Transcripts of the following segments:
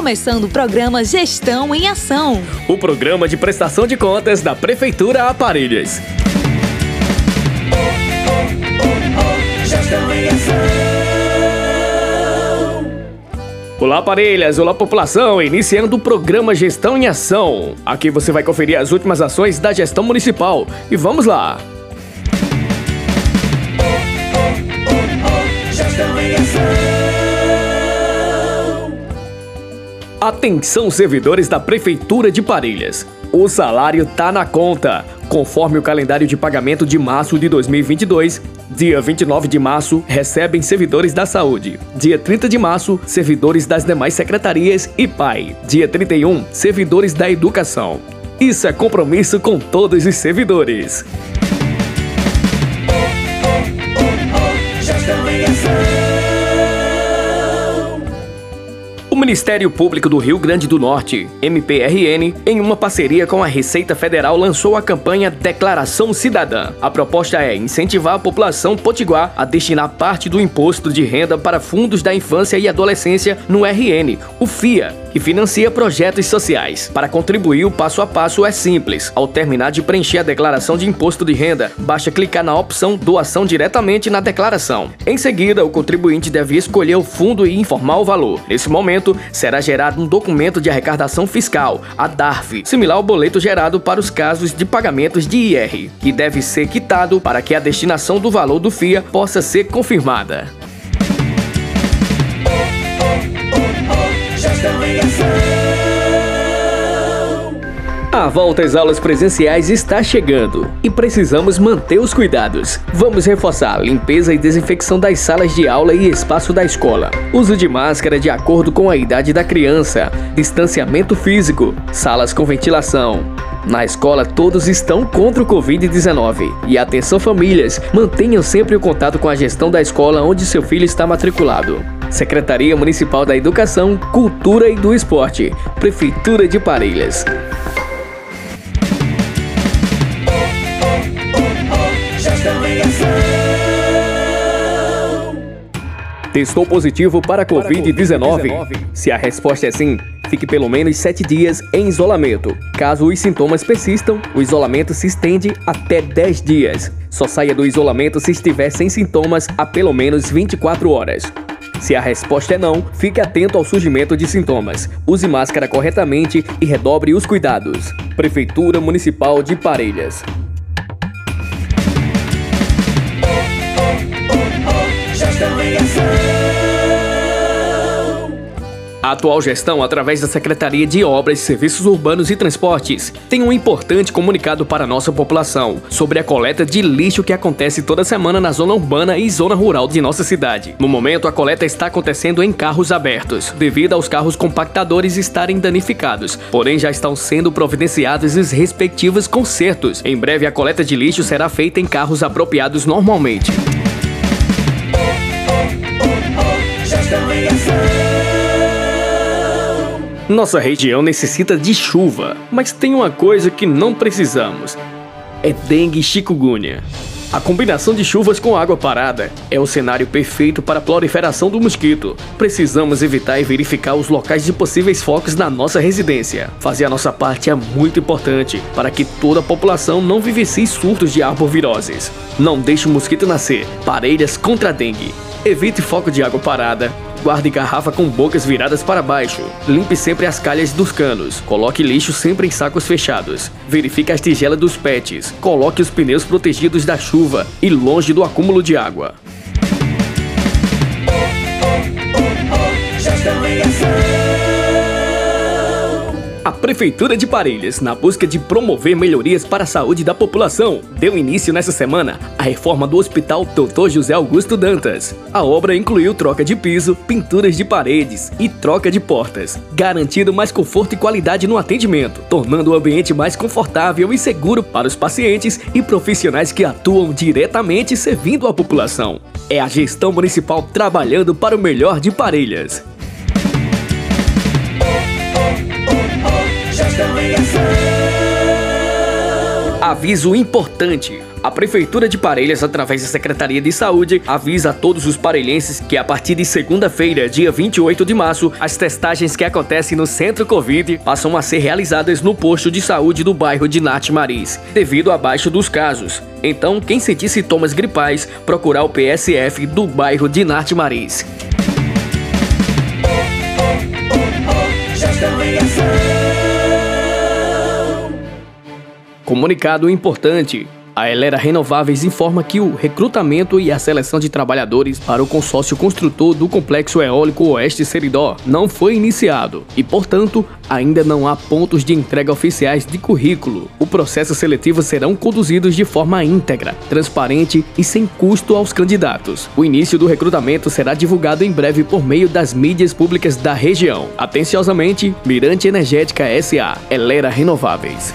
Começando o programa Gestão em Ação. O programa de prestação de contas da Prefeitura Aparelhas. Olá, Aparelhas! Olá, população! Iniciando o programa Gestão em Ação. Aqui você vai conferir as últimas ações da gestão municipal. E vamos lá! Gestão em Ação. Atenção servidores da Prefeitura de Parelhas. O salário tá na conta. Conforme o calendário de pagamento de março de 2022, dia 29 de março recebem servidores da saúde. Dia 30 de março, servidores das demais secretarias e PAI. Dia 31, servidores da educação. Isso é compromisso com todos os servidores. Ministério Público do Rio Grande do Norte, MPRN, em uma parceria com a Receita Federal, lançou a campanha Declaração Cidadã. A proposta é incentivar a população potiguar a destinar parte do imposto de renda para fundos da infância e adolescência no RN, o FIA, que financia projetos sociais. Para contribuir, o passo a passo é simples. Ao terminar de preencher a declaração de imposto de renda, basta clicar na opção Doação diretamente na declaração. Em seguida, o contribuinte deve escolher o fundo e informar o valor. Nesse momento, será gerado um documento de arrecadação fiscal, a DARF, similar ao boleto gerado para os casos de pagamentos de IR, que deve ser quitado para que a destinação do valor do FIA possa ser confirmada. A volta às aulas presenciais está chegando e precisamos manter os cuidados. Vamos reforçar a limpeza e desinfecção das salas de aula e espaço da escola. Uso de máscara de acordo com a idade da criança. Distanciamento físico. Salas com ventilação. Na escola, todos estão contra o Covid-19. E atenção, famílias, mantenham sempre o contato com a gestão da escola onde seu filho está matriculado. Secretaria Municipal da Educação, Cultura e do Esporte, Prefeitura de Parelhas. Testou positivo para Covid-19? Se a resposta é sim, fique pelo menos 7 dias em isolamento. Caso os sintomas persistam, o isolamento se estende até 10 dias. Só saia do isolamento se estiver sem sintomas há pelo menos 24 horas. Se a resposta é não, fique atento ao surgimento de sintomas. Use máscara corretamente e redobre os cuidados. Prefeitura Municipal de Parelhas. A atual gestão, através da Secretaria de Obras, Serviços Urbanos e Transportes, tem um importante comunicado para a nossa população sobre a coleta de lixo que acontece toda semana na zona urbana e zona rural de nossa cidade. No momento, a coleta está acontecendo em carros abertos, devido aos carros compactadores estarem danificados, porém já estão sendo providenciados os respectivos consertos. Em breve, a coleta de lixo será feita em carros apropriados normalmente. Nossa região necessita de chuva, mas tem uma coisa que não precisamos: é dengue e chikungunya. A combinação de chuvas com água parada é o cenário perfeito para a proliferação do mosquito. Precisamos evitar e verificar os locais de possíveis focos na nossa residência. Fazer a nossa parte é muito importante para que toda a população não vivencie surtos de arboviroses. Não deixe o mosquito nascer. Parelhas contra a dengue. Evite foco de água parada, Guarde garrafa com bocas viradas para baixo. Limpe sempre as calhas dos canos. Coloque lixo sempre em sacos fechados. Verifique as tigelas dos pets. Coloque os pneus protegidos da chuva e longe do acúmulo de água. A Prefeitura de Parelhas, na busca de promover melhorias para a saúde da população, deu início nessa semana a reforma do Hospital Dr. José Augusto Dantas. A obra incluiu troca de piso, pinturas de paredes e troca de portas, garantindo mais conforto e qualidade no atendimento, tornando o ambiente mais confortável e seguro para os pacientes e profissionais que atuam diretamente servindo a população. É a gestão municipal trabalhando para o melhor de Parelhas. Aviso importante. A Prefeitura de Parelhas, através da Secretaria de Saúde, avisa a todos os parelhenses que a partir de segunda-feira, dia 28 de março, as testagens que acontecem no Centro Covid passam a ser realizadas no posto de saúde do bairro de Nath Maris, devido a baixo dos casos. Então, quem sentir sintomas gripais, procurar o PSF do bairro de Nath Maris. Comunicado importante. A Elera Renováveis informa que o recrutamento e a seleção de trabalhadores para o consórcio construtor do Complexo Eólico Oeste Seridó não foi iniciado e, portanto, ainda não há pontos de entrega oficiais de currículo. O processo seletivo serão conduzidos de forma íntegra, transparente e sem custo aos candidatos. O início do recrutamento será divulgado em breve por meio das mídias públicas da região. Atenciosamente, Mirante Energética SA, Elera Renováveis.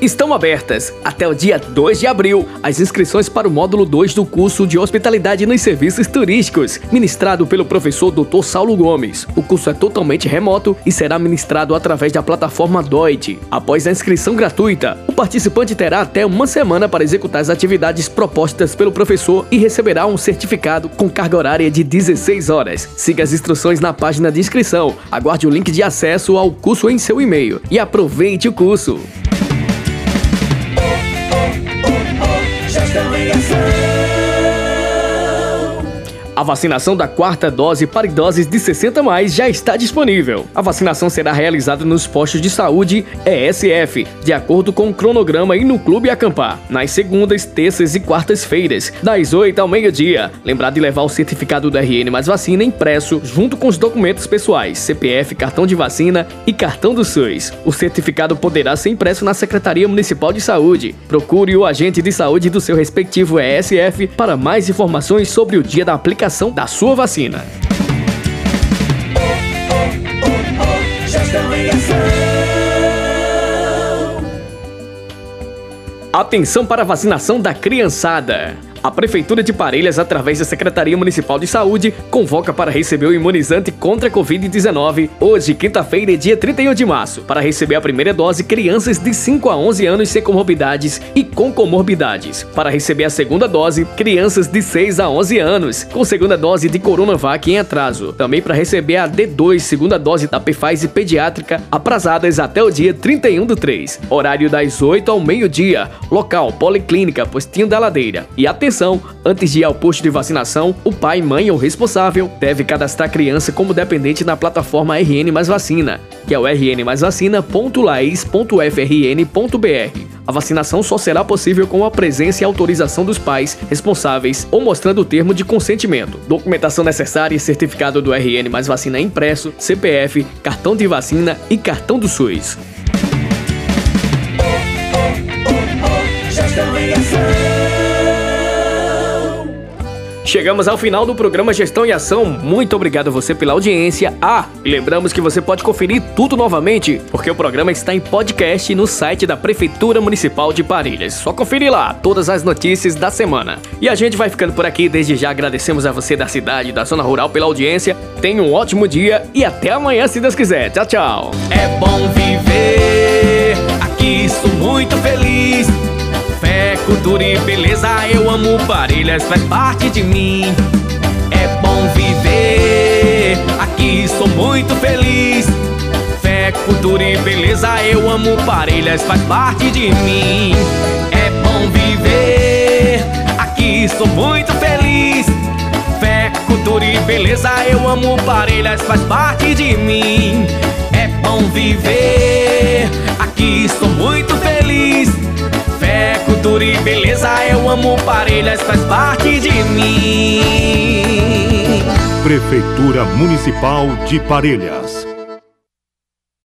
Estão abertas até o dia 2 de abril as inscrições para o módulo 2 do curso de Hospitalidade nos Serviços Turísticos, ministrado pelo professor Dr. Saulo Gomes. O curso é totalmente remoto e será ministrado através da plataforma DOIT. Após a inscrição gratuita, o participante terá até uma semana para executar as atividades propostas pelo professor e receberá um certificado com carga horária de 16 horas. Siga as instruções na página de inscrição, aguarde o link de acesso ao curso em seu e-mail e aproveite o curso. A vacinação da quarta dose para idosos de 60 mais já está disponível. A vacinação será realizada nos postos de saúde ESF, de acordo com o cronograma e no Clube Acampar, nas segundas, terças e quartas-feiras, das 8 ao meio-dia. Lembrar de levar o certificado do RN mais vacina impresso junto com os documentos pessoais, CPF, cartão de vacina e cartão do SUS. O certificado poderá ser impresso na Secretaria Municipal de Saúde. Procure o agente de saúde do seu respectivo ESF para mais informações sobre o dia da aplicação aplicação da sua vacina. Atenção para a vacinação da criançada. A Prefeitura de Parelhas, através da Secretaria Municipal de Saúde, convoca para receber o imunizante contra a Covid-19 hoje, quinta-feira, dia 31 de março. Para receber a primeira dose, crianças de 5 a 11 anos sem comorbidades e com comorbidades. Para receber a segunda dose, crianças de 6 a 11 anos, com segunda dose de Coronavac em atraso. Também para receber a D2, segunda dose da Pfizer pediátrica, aprazadas até o dia 31 do 3. Horário das 8 ao meio-dia. Local, Policlínica, Postinho da Ladeira. E atenção Atenção, antes de ir ao posto de vacinação, o pai, mãe ou responsável deve cadastrar a criança como dependente na plataforma RN Mais Vacina, que é o rnmaisvacina.laes.frn.br. A vacinação só será possível com a presença e autorização dos pais responsáveis ou mostrando o termo de consentimento. Documentação necessária e certificado do RN mais vacina impresso, CPF, cartão de vacina e cartão do SUS. Chegamos ao final do programa Gestão e Ação. Muito obrigado a você pela audiência. Ah, lembramos que você pode conferir tudo novamente, porque o programa está em podcast no site da Prefeitura Municipal de Parelhas. Só conferir lá todas as notícias da semana. E a gente vai ficando por aqui. Desde já agradecemos a você da cidade, da zona rural pela audiência. Tenha um ótimo dia e até amanhã, se Deus quiser. Tchau, tchau. É bom viver, aqui sou muito feliz. Fé, cultura e beleza, eu amo Parelhas, faz parte de mim. É bom viver, aqui sou muito feliz. Fé, cultura e beleza, eu amo Parelhas, faz parte de mim. É bom viver, aqui sou muito feliz. Fé, cultura e beleza, eu amo Parelhas, faz parte de mim. É bom viver, aqui sou muito feliz cultura e beleza eu amo Parelhas faz parte de mim. Prefeitura Municipal de Parelhas